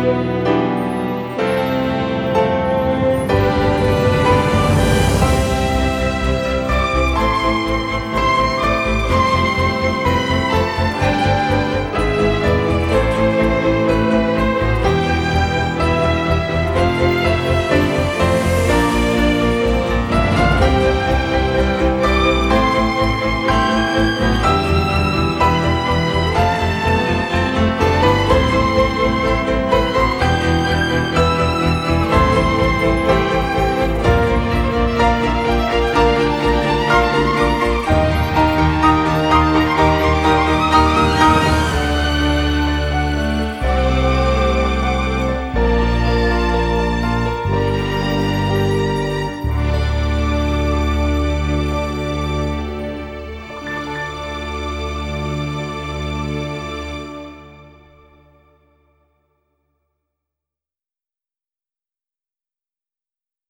Música